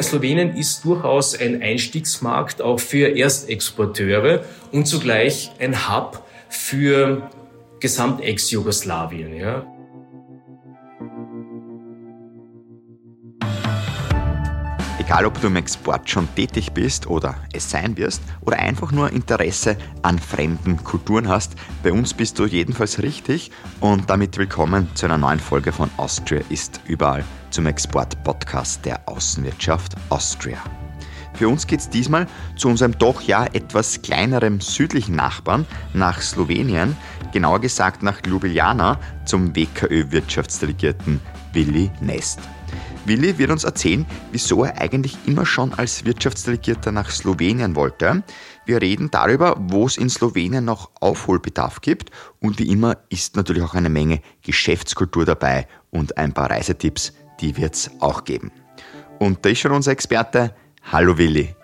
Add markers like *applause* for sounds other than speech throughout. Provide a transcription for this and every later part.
Slowenien ist durchaus ein Einstiegsmarkt auch für Erstexporteure und zugleich ein Hub für Gesamt-Ex-Jugoslawien. Ja. Egal, ob du im Export schon tätig bist oder es sein wirst oder einfach nur Interesse an fremden Kulturen hast, bei uns bist du jedenfalls richtig und damit willkommen zu einer neuen Folge von Austria ist überall zum Export-Podcast der Außenwirtschaft Austria. Für uns geht es diesmal zu unserem doch ja etwas kleineren südlichen Nachbarn nach Slowenien, genauer gesagt nach Ljubljana zum WKÖ-Wirtschaftsdelegierten Willi Nest. Willi wird uns erzählen, wieso er eigentlich immer schon als Wirtschaftsdelegierter nach Slowenien wollte. Wir reden darüber, wo es in Slowenien noch Aufholbedarf gibt und wie immer ist natürlich auch eine Menge Geschäftskultur dabei und ein paar Reisetipps, die wird es auch geben. Und da ist schon unser Experte. Hallo Willi.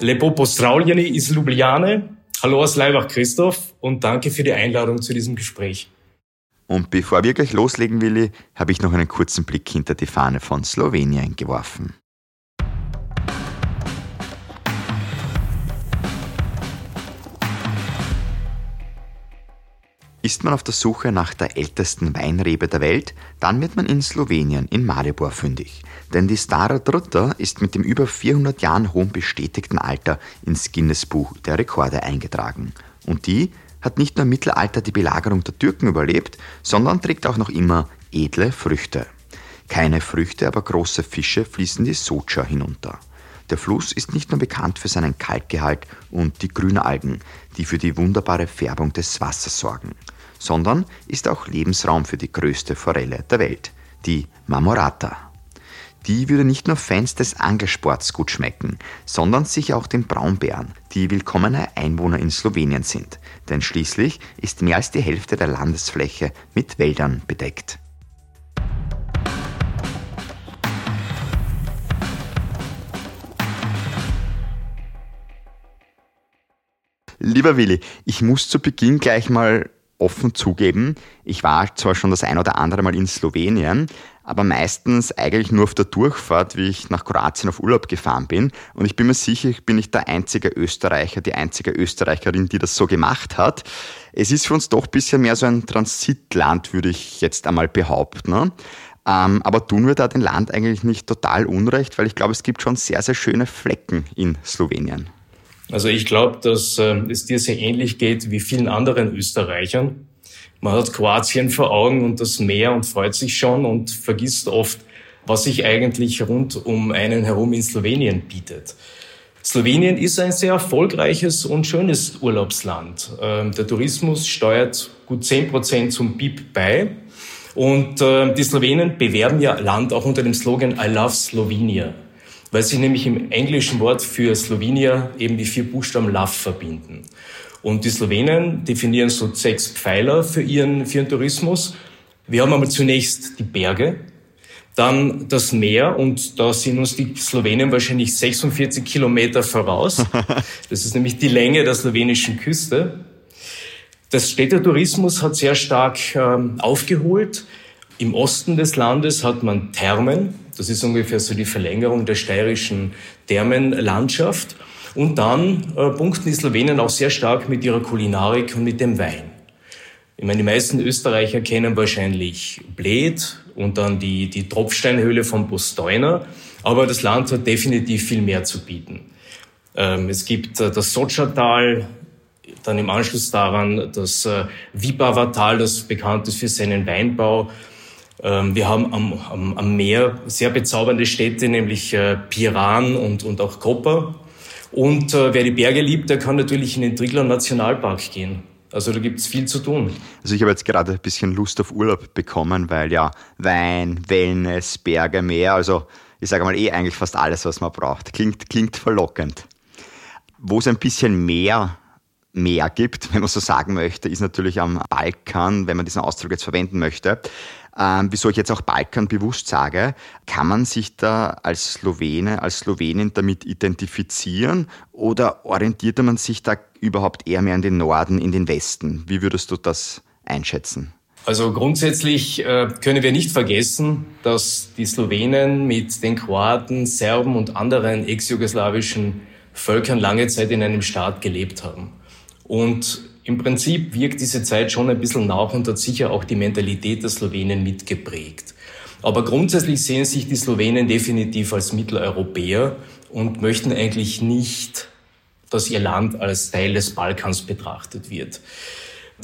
Lepo Postravljeni iz Ljubljane. Hallo aus Leibach Christoph und danke für die Einladung zu diesem Gespräch. Und bevor wir gleich loslegen, Willi, habe ich noch einen kurzen Blick hinter die Fahne von Slowenien geworfen. Ist man auf der Suche nach der ältesten Weinrebe der Welt, dann wird man in Slowenien, in Maribor fündig. Denn die Stara Druta ist mit dem über 400 Jahren hohen bestätigten Alter ins Guinness-Buch der Rekorde eingetragen. Und die hat nicht nur im Mittelalter die Belagerung der Türken überlebt, sondern trägt auch noch immer edle Früchte. Keine Früchte, aber große Fische fließen die Socha hinunter. Der Fluss ist nicht nur bekannt für seinen Kalkgehalt und die Grünalgen, die für die wunderbare Färbung des Wassers sorgen, sondern ist auch Lebensraum für die größte Forelle der Welt, die Marmorata. Die würde nicht nur Fans des Angelsports gut schmecken, sondern sicher auch den Braunbären, die willkommene Einwohner in Slowenien sind. Denn schließlich ist mehr als die Hälfte der Landesfläche mit Wäldern bedeckt. Lieber Willi, ich muss zu Beginn gleich mal offen zugeben, ich war zwar schon das ein oder andere Mal in Slowenien, aber meistens eigentlich nur auf der Durchfahrt, wie ich nach Kroatien auf Urlaub gefahren bin. Und ich bin mir sicher, ich bin nicht der einzige Österreicher, die einzige Österreicherin, die das so gemacht hat. Es ist für uns doch ein bisschen mehr so ein Transitland, würde ich jetzt einmal behaupten. Ne? Ähm, aber tun wir da dem Land eigentlich nicht total unrecht, weil ich glaube, es gibt schon sehr, sehr schöne Flecken in Slowenien. Also ich glaube, dass äh, es dir sehr ähnlich geht wie vielen anderen Österreichern. Man hat Kroatien vor Augen und das Meer und freut sich schon und vergisst oft, was sich eigentlich rund um einen herum in Slowenien bietet. Slowenien ist ein sehr erfolgreiches und schönes Urlaubsland. Ähm, der Tourismus steuert gut zehn Prozent zum BIP bei. Und äh, die Slowenen bewerben ihr Land auch unter dem Slogan I love Slovenia weil sich nämlich im englischen Wort für Slowenia eben die vier Buchstaben Love verbinden. Und die Slowenen definieren so sechs Pfeiler für ihren, für ihren Tourismus. Wir haben einmal zunächst die Berge, dann das Meer und da sind uns die Slowenen wahrscheinlich 46 Kilometer voraus. *laughs* Das ist nämlich die Länge der slowenischen Küste. Das Städtetourismus hat sehr stark ähm, aufgeholt. Im Osten des Landes hat man Thermen, das ist ungefähr so die Verlängerung der steirischen Thermenlandschaft. Und dann äh, punkten die Slowenen auch sehr stark mit ihrer Kulinarik und mit dem Wein. Ich meine, die meisten Österreicher kennen wahrscheinlich Bled und dann die, die Tropfsteinhöhle von Postojna, aber das Land hat definitiv viel mehr zu bieten. Ähm, es gibt äh, das Sotschatal, dann im Anschluss daran das äh, Vipava-Tal, das bekannt ist für seinen Weinbau. Ähm, wir haben am, am, am, Meer sehr bezaubernde Städte, nämlich äh, Piran und, und auch Koper. Und äh, wer die Berge liebt, der kann natürlich in den Triglav Nationalpark gehen. Also da gibt's viel zu tun. Also ich habe jetzt gerade ein bisschen Lust auf Urlaub bekommen, weil ja Wein, Wellness, Berge, Meer, also ich sage mal eh eigentlich fast alles, was man braucht. Klingt, klingt verlockend. Wo es ein bisschen mehr mehr gibt, wenn man so sagen möchte, ist natürlich am Balkan, wenn man diesen Ausdruck jetzt verwenden möchte ähm, wieso ich jetzt auch Balkan bewusst sage, kann man sich da als Slowene, als Slowenin damit identifizieren oder orientiert man sich da überhaupt eher mehr in den Norden, in den Westen? Wie würdest du das einschätzen? Also grundsätzlich äh, können wir nicht vergessen, dass die Slowenen mit den Kroaten, Serben und anderen ex-jugoslawischen Völkern lange Zeit in einem Staat gelebt haben. Und im Prinzip wirkt diese Zeit schon ein bisschen nach und hat sicher auch die Mentalität der Slowenen mitgeprägt. Aber grundsätzlich sehen sich die Slowenen definitiv als Mitteleuropäer und möchten eigentlich nicht, dass ihr Land als Teil des Balkans betrachtet wird.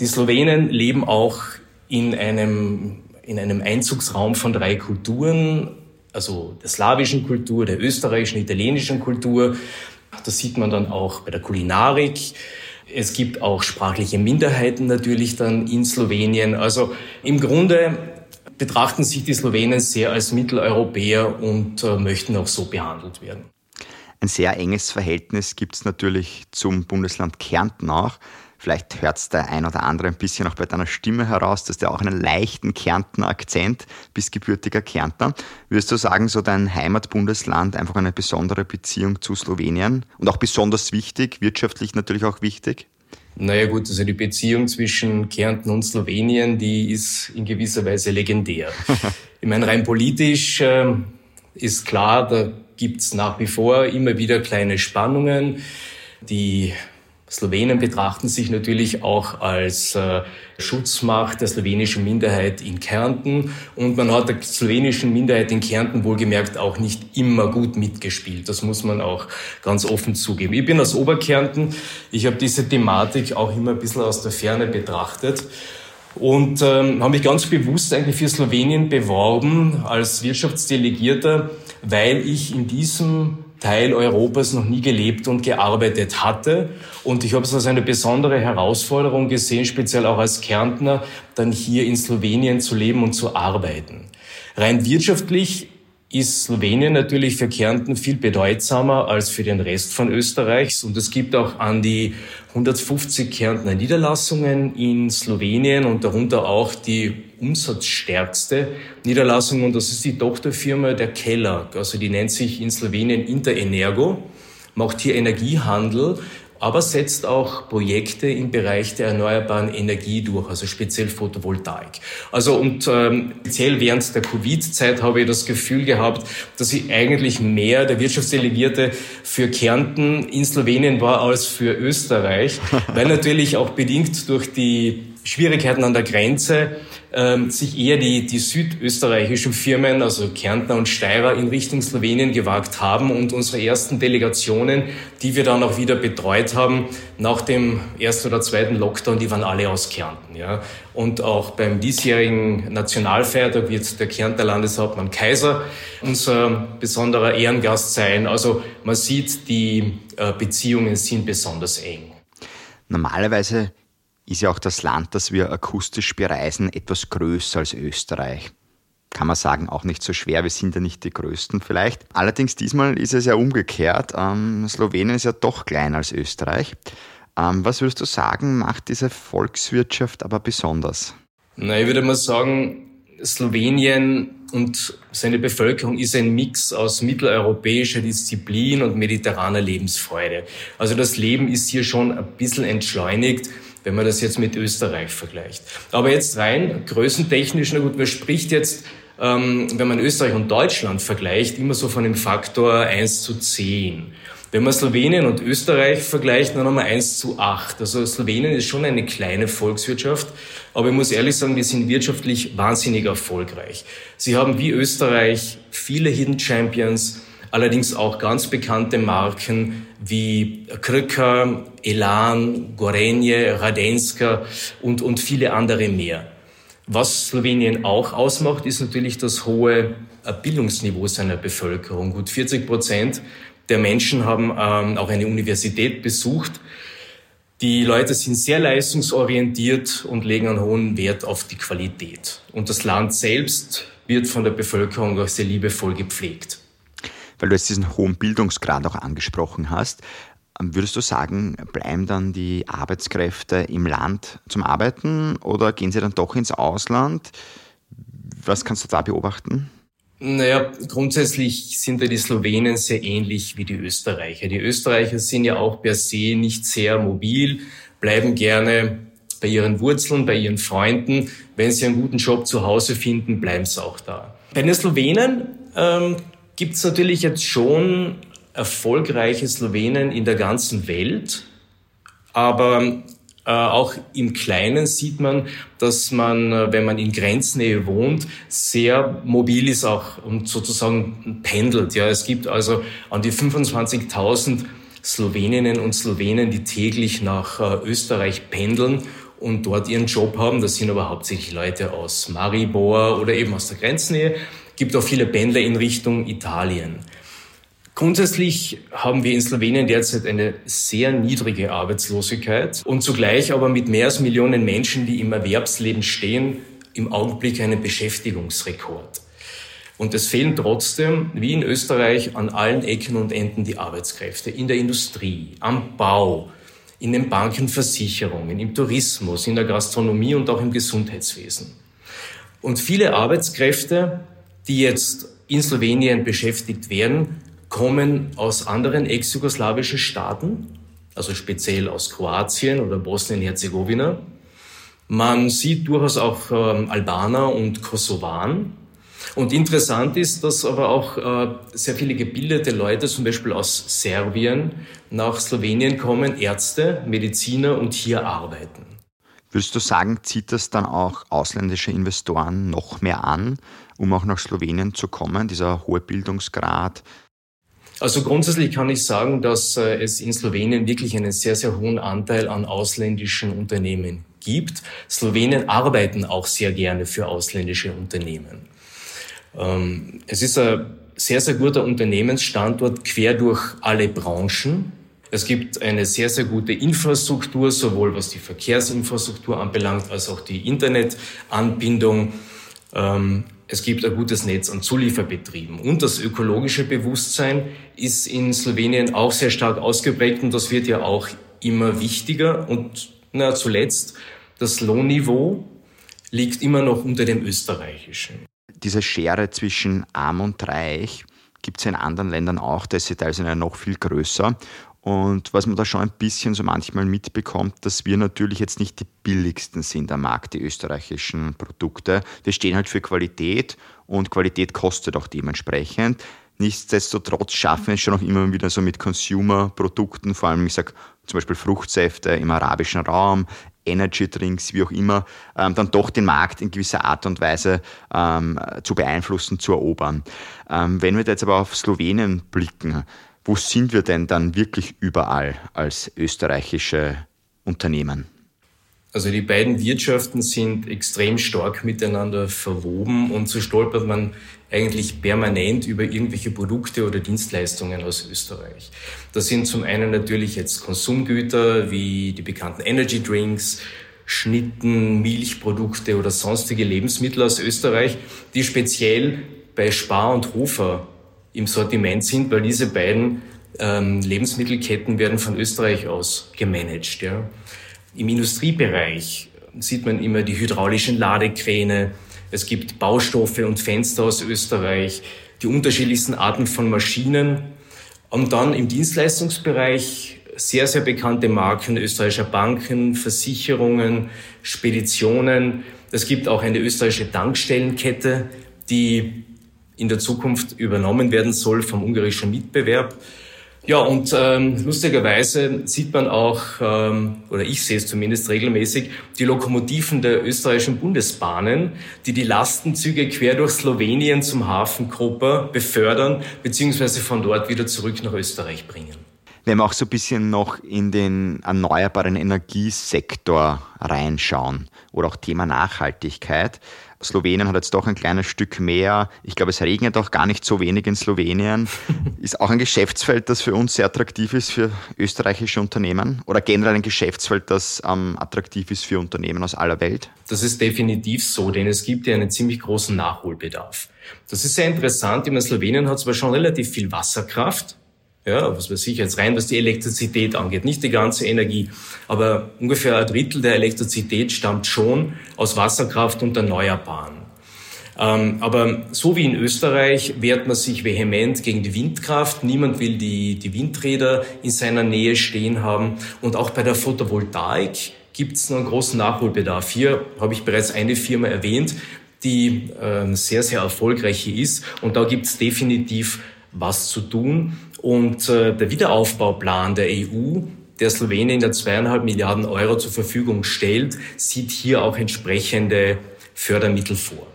Die Slowenen leben auch in einem, in einem Einzugsraum von drei Kulturen, also der slawischen Kultur, der österreichischen, italienischen Kultur. Das sieht man dann auch bei der Kulinarik. Es gibt auch sprachliche Minderheiten natürlich dann in Slowenien. Also im Grunde betrachten sich die Slowenen sehr als Mitteleuropäer und äh, möchten auch so behandelt werden. Ein sehr enges Verhältnis gibt es natürlich zum Bundesland Kärnten auch. Vielleicht hört es der ein oder andere ein bisschen auch bei deiner Stimme heraus, dass du auch einen leichten Kärntner Akzent bist gebürtiger Kärntner. Würdest du sagen, so dein Heimatbundesland einfach eine besondere Beziehung zu Slowenien und auch besonders wichtig, wirtschaftlich natürlich auch wichtig? Naja gut, also die Beziehung zwischen Kärnten und Slowenien, die ist in gewisser Weise legendär. *laughs* ich meine, rein politisch äh, ist klar, da gibt's nach wie vor immer wieder kleine Spannungen. Die Slowenen betrachten sich natürlich auch als äh, Schutzmacht der slowenischen Minderheit in Kärnten und man hat der slowenischen Minderheit in Kärnten wohlgemerkt auch nicht immer gut mitgespielt. Das muss man auch ganz offen zugeben. Ich bin aus Oberkärnten. Ich habe diese Thematik auch immer ein bisschen aus der Ferne betrachtet und ähm, habe mich ganz bewusst eigentlich für Slowenien beworben als Wirtschaftsdelegierter, weil ich in diesem Teil Europas noch nie gelebt und gearbeitet hatte. Und ich habe es als eine besondere Herausforderung gesehen, speziell auch als Kärntner, dann hier in Slowenien zu leben und zu arbeiten. Rein wirtschaftlich ist Slowenien natürlich für Kärnten viel bedeutsamer als für den Rest von Österreichs. Und es gibt auch an die 150 Kärntner Niederlassungen in Slowenien und darunter auch die umsatzstärkste Niederlassung. Und das ist die Tochterfirma der Keller. Also die nennt sich in Slowenien Interenergo, macht hier Energiehandel aber setzt auch Projekte im Bereich der erneuerbaren Energie durch, also speziell Photovoltaik. Also und ähm, speziell während der Covid-Zeit habe ich das Gefühl gehabt, dass ich eigentlich mehr der Wirtschaftsdelegierte für Kärnten in Slowenien war als für Österreich, *laughs* weil natürlich auch bedingt durch die Schwierigkeiten an der Grenze ähm, sich eher die, die südösterreichischen Firmen, also Kärntner und Steirer, in Richtung Slowenien gewagt haben und unsere ersten Delegationen, die wir dann auch wieder betreut haben, nach dem ersten oder zweiten Lockdown, die waren alle aus Kärnten. Ja. Und auch beim diesjährigen Nationalfeiertag wird der Kärntner Landeshauptmann Kaiser unser besonderer Ehrengast sein. Also man sieht, die äh, Beziehungen sind besonders eng. Normalerweise ist ja auch das Land, das wir akustisch bereisen, etwas größer als Österreich. Kann man sagen, auch nicht so schwer, wir sind ja nicht die Größten vielleicht. Allerdings diesmal ist es ja umgekehrt. Ähm, Slowenien ist ja doch kleiner als Österreich. Ähm, was würdest du sagen, macht diese Volkswirtschaft aber besonders? Na, ich würde mal sagen, Slowenien und seine Bevölkerung ist ein Mix aus mitteleuropäischer Disziplin und mediterraner Lebensfreude. Also das Leben ist hier schon ein bisschen entschleunigt wenn man das jetzt mit Österreich vergleicht. Aber jetzt rein größentechnisch, na gut, man spricht jetzt, ähm, wenn man Österreich und Deutschland vergleicht, immer so von dem Faktor 1 zu 10. Wenn man Slowenien und Österreich vergleicht, dann haben wir 1 zu 8. Also Slowenien ist schon eine kleine Volkswirtschaft, aber ich muss ehrlich sagen, wir sind wirtschaftlich wahnsinnig erfolgreich. Sie haben wie Österreich viele Hidden Champions, allerdings auch ganz bekannte Marken wie Krka, Elan, Gorenje, Radenska und, und viele andere mehr. Was Slowenien auch ausmacht, ist natürlich das hohe äh, Bildungsniveau seiner Bevölkerung. Gut 40 Prozent der Menschen haben ähm, auch eine Universität besucht. Die Leute sind sehr leistungsorientiert und legen einen hohen Wert auf die Qualität. Und das Land selbst wird von der Bevölkerung auch sehr liebevoll gepflegt weil du jetzt diesen hohen Bildungsgrad auch angesprochen hast. Ähm, würdest du sagen, bleiben dann die Arbeitskräfte im Land zum Arbeiten oder gehen sie dann doch ins Ausland? Was kannst du da beobachten? Naja, grundsätzlich sind ja die Slowenen sehr ähnlich wie die Österreicher. Die Österreicher sind ja auch per se nicht sehr mobil, bleiben gerne bei ihren Wurzeln, bei ihren Freunden. Wenn sie einen guten Job zu Hause finden, bleiben sie auch da. Bei den Slowenen ähm, gibt es natürlich jetzt schon erfolgreiche Slowenen in der ganzen Welt. Aber äh, auch im Kleinen sieht man, dass man, äh, wenn man in Grenznähe wohnt, sehr mobil ist auch und sozusagen pendelt. Ja, es gibt also an die 25.000 Sloweninnen und Slowenen, die täglich nach äh, Österreich pendeln und dort ihren Job haben. Das sind aber hauptsächlich Leute aus Maribor oder eben aus der Grenznähe. Gibt auch viele Pendler in Richtung Italien. Grundsätzlich haben wir in Slowenien derzeit eine sehr niedrige Arbeitslosigkeit und zugleich aber mit mehr als Millionen Menschen, die im Erwerbsleben stehen, im Augenblick einen Beschäftigungsrekord. Und es fehlen trotzdem, wie in Österreich, an allen Ecken und Enden die Arbeitskräfte. In der Industrie, am Bau, in den Banken, Versicherungen, im Tourismus, in der Gastronomie und auch im Gesundheitswesen. Und viele Arbeitskräfte, die jetzt in Slowenien beschäftigt werden, kommen aus anderen ex-jugoslawischen Staaten, also speziell aus Kroatien oder Bosnien-Herzegowina. Man sieht durchaus auch ähm, Albaner und Kosovaren. Und interessant ist, dass aber auch äh, sehr viele gebildete Leute, zum Beispiel aus Serbien, nach Slowenien kommen, Ärzte, Mediziner und hier arbeiten. Würdest du sagen, zieht das dann auch ausländische Investoren noch mehr an, um auch nach Slowenien zu kommen, dieser hohe Bildungsgrad, also grundsätzlich kann ich sagen, dass äh, es in Slowenien wirklich einen sehr, sehr hohen Anteil an ausländischen Unternehmen gibt. Slowenen arbeiten auch sehr gerne für ausländische Unternehmen. Ähm, es ist ein sehr, sehr guter Unternehmensstandort quer durch alle Branchen. Es gibt eine sehr, sehr gute Infrastruktur, sowohl was die Verkehrsinfrastruktur anbelangt, als auch die Internetanbindung. Es gibt ein gutes Netz an Zulieferbetrieben. Und das ökologische Bewusstsein ist in Slowenien auch sehr stark ausgeprägt und das wird ja auch immer wichtiger. Und na, zuletzt, das Lohnniveau liegt immer noch unter dem österreichischen. Diese Schere zwischen arm und reich gibt es in anderen Ländern auch, da ist sie teilweise noch viel größer. Und was man da schon ein bisschen so manchmal mitbekommt, dass wir natürlich jetzt nicht die billigsten sind am Markt, die österreichischen Produkte. Wir stehen halt für Qualität und Qualität kostet auch dementsprechend. Nichtsdestotrotz schaffen wir es schon auch immer wieder so mit Consumer-Produkten, vor allem, ich sage zum Beispiel Fruchtsäfte im arabischen Raum, Energy Drinks, wie auch immer, ähm, dann doch den Markt in gewisser Art und Weise ähm, zu beeinflussen, zu erobern. Ähm, wenn wir jetzt aber auf Slowenien blicken, wo sind wir denn dann wirklich überall als österreichische Unternehmen? Also die beiden Wirtschaften sind extrem stark miteinander verwoben und so stolpert man eigentlich permanent über irgendwelche Produkte oder Dienstleistungen aus Österreich. Das sind zum einen natürlich jetzt Konsumgüter wie die bekannten Energy Drinks, Schnitten, Milchprodukte oder sonstige Lebensmittel aus Österreich, die speziell bei Spar und Hofer im Sortiment sind, weil diese beiden ähm, Lebensmittelketten werden von Österreich aus gemanagt. Ja. Im Industriebereich sieht man immer die hydraulischen Ladekräne. Es gibt Baustoffe und Fenster aus Österreich, die unterschiedlichsten Arten von Maschinen. Und dann im Dienstleistungsbereich sehr, sehr bekannte Marken österreichischer Banken, Versicherungen, Speditionen. Es gibt auch eine österreichische Tankstellenkette, die in der Zukunft übernommen werden soll vom ungarischen Mitbewerb. Ja, und ähm, lustigerweise sieht man auch, ähm, oder ich sehe es zumindest regelmäßig, die Lokomotiven der österreichischen Bundesbahnen, die die Lastenzüge quer durch Slowenien zum Hafen Koper befördern, beziehungsweise von dort wieder zurück nach Österreich bringen. Wenn wir auch so ein bisschen noch in den erneuerbaren Energiesektor reinschauen oder auch Thema Nachhaltigkeit, Slowenien hat jetzt doch ein kleines Stück mehr. Ich glaube, es regnet auch gar nicht so wenig in Slowenien. *laughs* Ist auch ein Geschäftsfeld, das für uns sehr attraktiv ist für österreichische Unternehmen oder generell ein Geschäftsfeld, das ähm, attraktiv ist für Unternehmen aus aller Welt? Das ist definitiv so, denn es gibt ja einen ziemlich großen Nachholbedarf. Das ist sehr interessant. Ich meine, Slowenien hat zwar schon relativ viel Wasserkraft, ja, was weiß ich jetzt rein, was die Elektrizität angeht, nicht die ganze Energie, aber ungefähr ein Drittel der Elektrizität stammt schon aus Wasserkraft und Erneuerbaren. Ähm, aber so wie in Österreich wehrt man sich vehement gegen die Windkraft. Niemand will die, die Windräder in seiner Nähe stehen haben. Und auch bei der Photovoltaik gibt es noch einen großen Nachholbedarf. Hier habe ich bereits eine Firma erwähnt, die äh, sehr, sehr erfolgreich ist. Und da gibt es definitiv was zu tun. Und äh, der Wiederaufbauplan der EU, der Slowenien ja zweieinhalb Milliarden Euro zur Verfügung stellt, sieht hier auch entsprechende Fördermittel vor.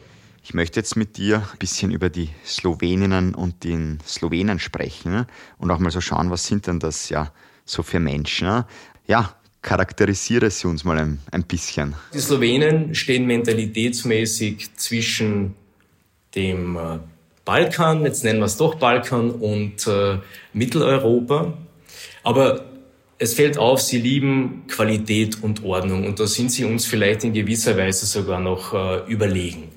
Ich möchte jetzt mit dir ein bisschen über die Sloweninnen und den Slowenen sprechen und auch mal so schauen, was sind denn das ja so für Menschen. Ja, charakterisiere sie uns mal ein, ein bisschen. Die Slowenen stehen mentalitätsmäßig zwischen dem äh, Balkan, jetzt nennen wir es doch Balkan, und äh, Mitteleuropa. Aber es fällt auf, sie lieben Qualität und Ordnung und da sind sie uns vielleicht in gewisser Weise sogar noch äh, überlegen.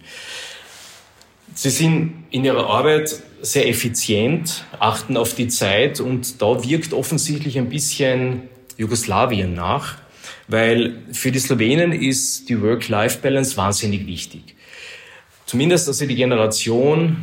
Sie sind in ihrer Arbeit sehr effizient, achten auf die Zeit und da wirkt offensichtlich ein bisschen Jugoslawien nach, weil für die Slowenen ist die Work-Life-Balance wahnsinnig wichtig. Zumindest also die Generation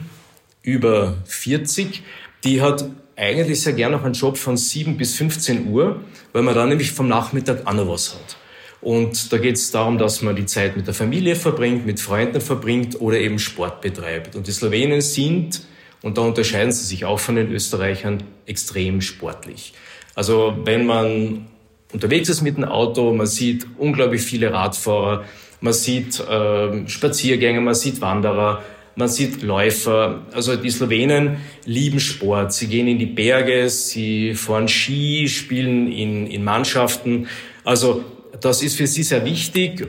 über 40, die hat eigentlich sehr gern noch einen Job von 7 bis 15 Uhr, weil man dann nämlich vom Nachmittag auch noch was hat. Und da geht es darum, dass man die Zeit mit der Familie verbringt, mit Freunden verbringt oder eben Sport betreibt. Und die Slowenen sind, und da unterscheiden sie sich auch von den Österreichern, extrem sportlich. Also wenn man unterwegs ist mit dem Auto, man sieht unglaublich viele Radfahrer, man sieht äh, Spaziergänger, man sieht Wanderer, man sieht Läufer. Also die Slowenen lieben Sport. Sie gehen in die Berge, sie fahren Ski, spielen in, in Mannschaften. Also das ist für sie sehr wichtig.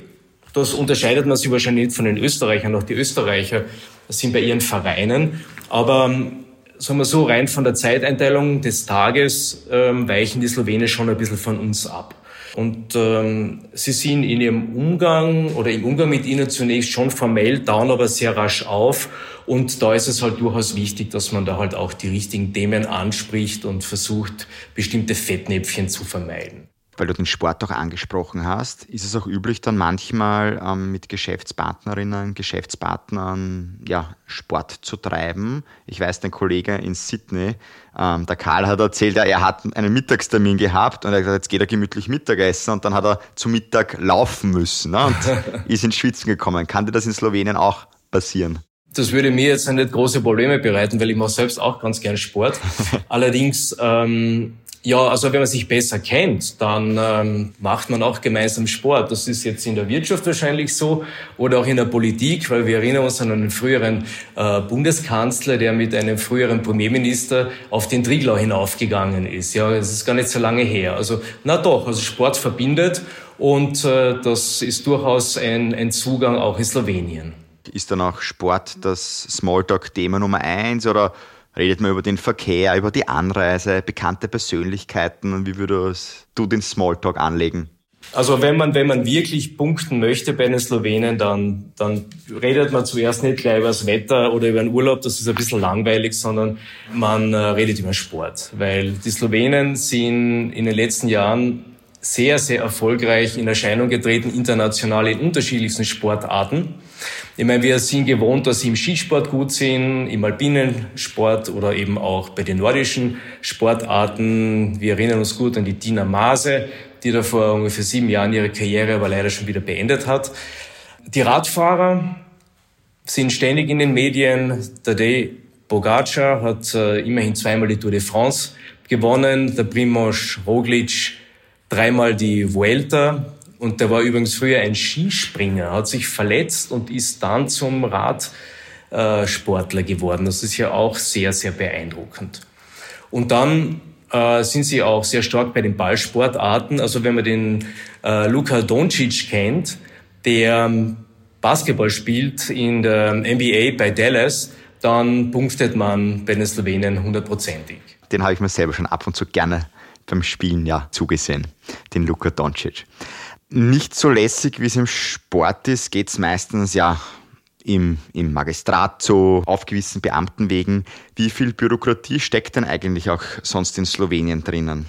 Das unterscheidet man sich wahrscheinlich nicht von den Österreichern. Auch die Österreicher sind bei ihren Vereinen. Aber ähm, sagen wir so, rein von der Zeiteinteilung des Tages ähm, weichen die Slowenen schon ein bisschen von uns ab. Und ähm, sie sind in ihrem Umgang oder im Umgang mit ihnen zunächst schon formell, down aber sehr rasch auf. Und da ist es halt durchaus wichtig, dass man da halt auch die richtigen Themen anspricht und versucht, bestimmte Fettnäpfchen zu vermeiden weil du den Sport auch angesprochen hast, ist es auch üblich, dann manchmal ähm, mit Geschäftspartnerinnen, Geschäftspartnern ja, Sport zu treiben. Ich weiß, dein Kollege in Sydney, ähm, der Karl hat erzählt, er hat einen Mittagstermin gehabt und er hat gesagt, jetzt geht er gemütlich Mittagessen und dann hat er zu Mittag laufen müssen ne, und *laughs* ist ins Schwitzen gekommen. Kann dir das in Slowenien auch passieren? Das würde mir jetzt nicht große Probleme bereiten, weil ich mache selbst auch ganz gern Sport. *laughs* Allerdings ähm, ja, also wenn man sich besser kennt, dann ähm, macht man auch gemeinsam Sport. Das ist jetzt in der Wirtschaft wahrscheinlich so oder auch in der Politik, weil wir erinnern uns an einen früheren äh, Bundeskanzler, der mit einem früheren Premierminister auf den Triglau hinaufgegangen ist. Ja, das ist gar nicht so lange her. Also na doch, also Sport verbindet und äh, das ist durchaus ein, ein Zugang auch in Slowenien. Ist dann auch Sport das Smalltalk-Thema Nummer eins oder redet man über den Verkehr, über die Anreise, bekannte Persönlichkeiten und wie würdest du den Smalltalk anlegen? Also wenn man, wenn man wirklich punkten möchte bei den Slowenen, dann, dann redet man zuerst nicht gleich über das Wetter oder über den Urlaub, das ist ein bisschen langweilig, sondern man äh, redet über Sport. Weil die Slowenen sind in den letzten Jahren sehr, sehr erfolgreich in Erscheinung getreten, international in unterschiedlichsten Sportarten. Ich meine, wir sind gewohnt, dass sie im Skisport gut sind, im alpinen Sport oder eben auch bei den nordischen Sportarten. Wir erinnern uns gut an die Tina Maase, die da vor ungefähr sieben Jahren ihre Karriere aber leider schon wieder beendet hat. Die Radfahrer sind ständig in den Medien. Tadej Bogacar hat äh, immerhin zweimal die Tour de France gewonnen. Der Primoz Roglic dreimal die Vuelta und der war übrigens früher ein Skispringer, hat sich verletzt und ist dann zum Radsportler geworden. Das ist ja auch sehr, sehr beeindruckend. Und dann äh, sind sie auch sehr stark bei den Ballsportarten. Also wenn man den äh, Luka Doncic kennt, der Basketball spielt in der NBA bei Dallas, dann punktet man bei den Slowenen hundertprozentig. Den habe ich mir selber schon ab und zu gerne beim Spielen ja zugesehen, den Luka Doncic. Nicht so lässig, wie es im Sport ist, geht es meistens ja im, im Magistrat so auf gewissen Beamtenwegen. Wie viel Bürokratie steckt denn eigentlich auch sonst in Slowenien drinnen?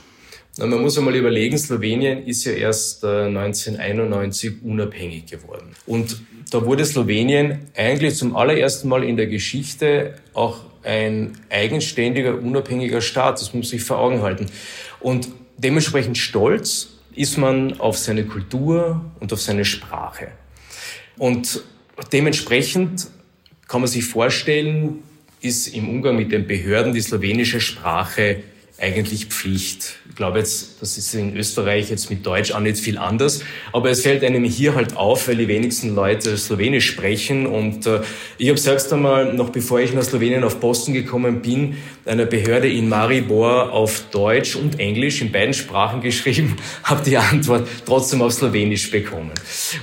Man muss einmal überlegen, Slowenien ist ja erst äh, 1991 unabhängig geworden. Und da wurde Slowenien eigentlich zum allerersten Mal in der Geschichte auch ein eigenständiger, unabhängiger Staat. Das muss sich vor Augen halten. Und dementsprechend stolz ist man auf seine Kultur und auf seine Sprache. Und dementsprechend kann man sich vorstellen, ist im Umgang mit den Behörden die slowenische Sprache eigentlich Pflicht. Ich glaube jetzt, das ist in Österreich jetzt mit Deutsch auch nicht viel anders, aber es fällt einem hier halt auf, weil die wenigsten Leute Slowenisch sprechen und äh, ich habe selbst einmal, noch bevor ich nach Slowenien auf Posten gekommen bin, einer Behörde in Maribor auf Deutsch und Englisch in beiden Sprachen *laughs* geschrieben, habe die Antwort trotzdem auf Slowenisch bekommen.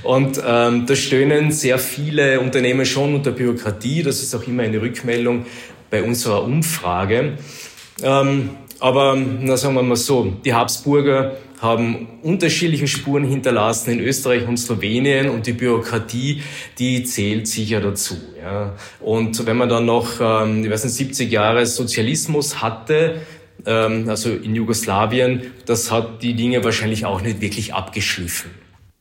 Und ähm, da stöhnen sehr viele Unternehmen schon unter Bürokratie, das ist auch immer eine Rückmeldung bei unserer Umfrage. Ähm, aber na, sagen wir mal so, die Habsburger haben unterschiedliche Spuren hinterlassen in Österreich und Slowenien und die Bürokratie, die zählt sicher dazu. Ja. Und wenn man dann noch, ähm, ich weiß nicht, 70 Jahre Sozialismus hatte, ähm, also in Jugoslawien, das hat die Dinge wahrscheinlich auch nicht wirklich abgeschliffen.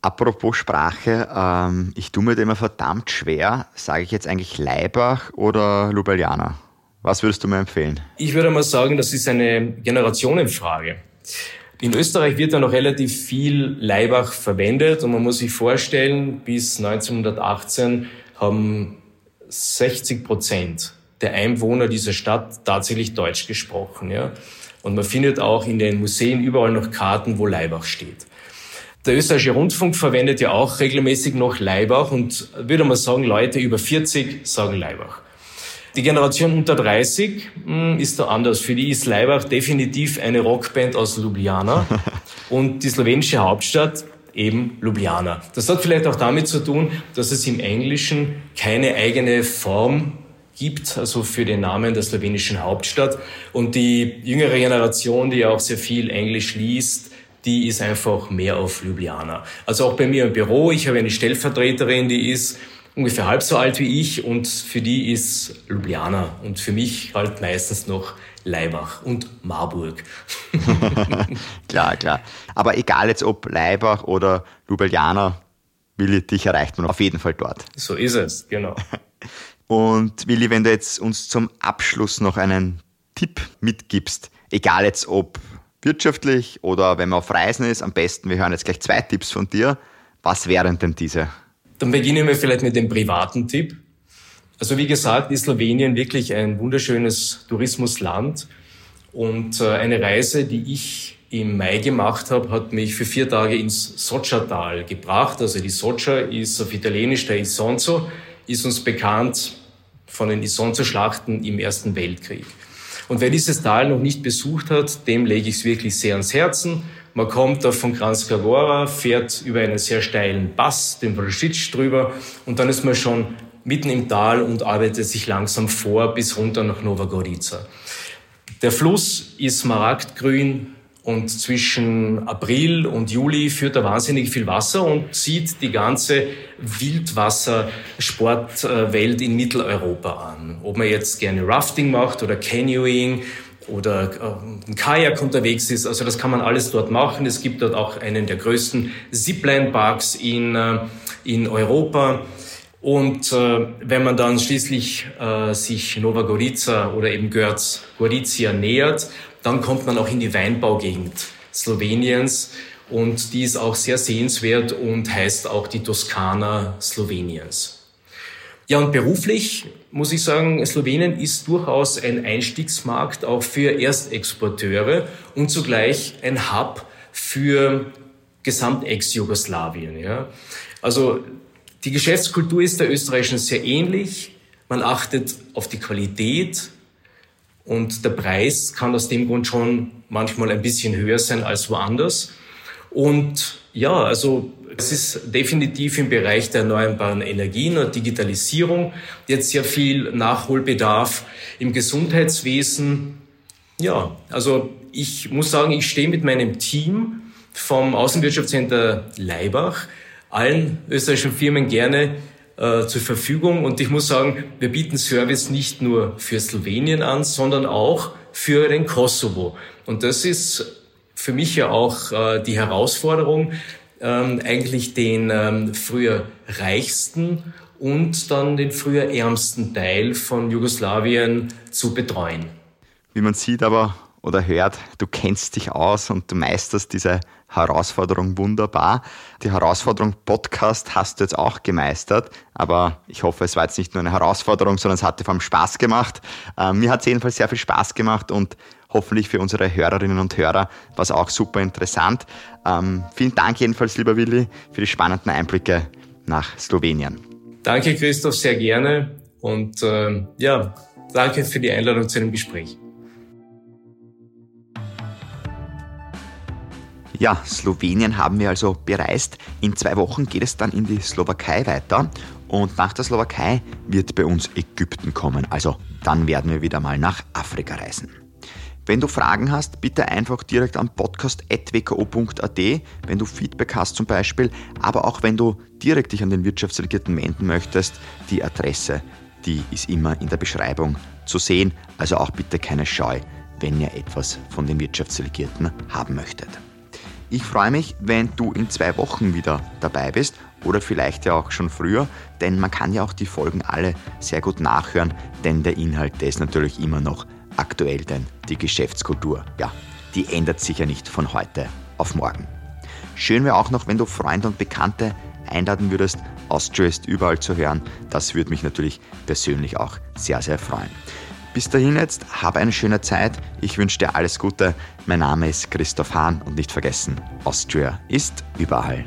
Apropos Sprache, ähm, ich tue mir da immer verdammt schwer. Sage ich jetzt eigentlich Leibach oder Ljubljana? Was würdest du mir empfehlen? Ich würde mal sagen, das ist eine Generationenfrage. In Österreich wird ja noch relativ viel Leibach verwendet und man muss sich vorstellen, bis 1918 haben 60 Prozent der Einwohner dieser Stadt tatsächlich Deutsch gesprochen. Ja? Und man findet auch in den Museen überall noch Karten, wo Leibach steht. Der österreichische Rundfunk verwendet ja auch regelmäßig noch Leibach und würde mal sagen, Leute über 40 sagen Leibach. Die Generation unter 30 hm, ist da anders. Für die ist Leibach definitiv eine Rockband aus Ljubljana *laughs* und die slowenische Hauptstadt eben Ljubljana. Das hat vielleicht auch damit zu tun, dass es im Englischen keine eigene Form gibt, also für den Namen der slowenischen Hauptstadt. Und die jüngere Generation, die auch sehr viel Englisch liest, die ist einfach mehr auf Ljubljana. Also auch bei mir im Büro, ich habe eine Stellvertreterin, die ist ungefähr halb so alt wie ich und für die ist Ljubljana und für mich halt meistens noch Leibach und Marburg. *laughs* klar, klar. Aber egal jetzt ob Leibach oder Ljubljana, Willi, dich erreicht man auf jeden Fall dort. So ist es, genau. *laughs* Und Willi, wenn du jetzt uns zum Abschluss noch einen Tipp mitgibst, egal jetzt ob wirtschaftlich oder wenn man auf Reisen ist, am besten, wir hören jetzt gleich zwei Tipps von dir. Was wären denn diese? Dann beginnen wir vielleicht mit dem privaten Tipp. Also wie gesagt, ist Slowenien wirklich ein wunderschönes Tourismusland. Und äh, eine Reise, die ich im Mai gemacht habe, hat mich für vier Tage ins Socha-Tal gebracht. Also die Socha ist auf Italienisch der Isonzo, ist uns bekannt von den Isonzo-Schlachten im Ersten Weltkrieg. Und wer dieses Tal noch nicht besucht hat, dem lege ich es wirklich sehr ans Herzen. Man kommt da von Kranjska Gora, fährt über einen sehr steilen Pass, den Volschitsch drüber, und dann ist man schon mitten im Tal und arbeitet sich langsam vor bis runter nach Nova Gorica. Der Fluss ist smaragdgrün und zwischen April und Juli führt er wahnsinnig viel Wasser und zieht die ganze Wildwassersportwelt in Mitteleuropa an. Ob man jetzt gerne Rafting macht oder Canoeing oder äh, ein Kajak unterwegs ist. Also das kann man alles dort machen. Es gibt dort auch einen der größten Zipline-Parks in, äh, in Europa. Und äh, wenn man dann schließlich äh, sich Nova Gorica oder eben Görz Gorizia nähert, dann kommt man auch in die Weinbaugegend Sloweniens. Und die ist auch sehr sehenswert und heißt auch die Toskana Sloweniens. Ja, und beruflich muss ich sagen, Slowenien ist durchaus ein Einstiegsmarkt auch für Erstexporteure und zugleich ein Hub für Gesamt-Ex-Jugoslawien. Ja. Also die Geschäftskultur ist der österreichischen sehr ähnlich. Man achtet auf die Qualität und der Preis kann aus dem Grund schon manchmal ein bisschen höher sein als woanders. Und ja, also es ist definitiv im Bereich der erneuerbaren Energien und Digitalisierung jetzt sehr viel Nachholbedarf im Gesundheitswesen. Ja, also ich muss sagen, ich stehe mit meinem Team vom Außenwirtschaftscenter Leibach allen österreichischen Firmen gerne äh, zur Verfügung. Und ich muss sagen, wir bieten Service nicht nur für Slowenien an, sondern auch für den Kosovo. Und das ist für mich ja auch äh, die Herausforderung, ähm, eigentlich den ähm, früher reichsten und dann den früher ärmsten Teil von Jugoslawien zu betreuen. Wie man sieht aber, oder hört, du kennst dich aus und du meisterst diese Herausforderung wunderbar. Die Herausforderung Podcast hast du jetzt auch gemeistert, aber ich hoffe, es war jetzt nicht nur eine Herausforderung, sondern es hat dir vor allem Spaß gemacht. Ähm, mir hat es jedenfalls sehr viel Spaß gemacht und hoffentlich für unsere Hörerinnen und Hörer war es auch super interessant. Ähm, vielen Dank jedenfalls, lieber Willi, für die spannenden Einblicke nach Slowenien. Danke, Christoph, sehr gerne und äh, ja, danke für die Einladung zu dem Gespräch. Ja, Slowenien haben wir also bereist. In zwei Wochen geht es dann in die Slowakei weiter. Und nach der Slowakei wird bei uns Ägypten kommen. Also dann werden wir wieder mal nach Afrika reisen. Wenn du Fragen hast, bitte einfach direkt am podcast.wko.at, wenn du Feedback hast zum Beispiel, aber auch wenn du direkt dich an den Wirtschaftsdelegierten wenden möchtest, die Adresse, die ist immer in der Beschreibung zu sehen. Also auch bitte keine Scheu, wenn ihr etwas von den Wirtschaftsdelegierten haben möchtet. Ich freue mich, wenn du in zwei Wochen wieder dabei bist oder vielleicht ja auch schon früher, denn man kann ja auch die Folgen alle sehr gut nachhören, denn der Inhalt, der ist natürlich immer noch aktuell, denn die Geschäftskultur, ja, die ändert sich ja nicht von heute auf morgen. Schön wäre auch noch, wenn du Freunde und Bekannte einladen würdest, Austria ist überall zu hören. Das würde mich natürlich persönlich auch sehr, sehr freuen. Bis dahin jetzt, habe eine schöne Zeit. Ich wünsche dir alles Gute. Mein Name ist Christoph Hahn und nicht vergessen, Austria ist überall.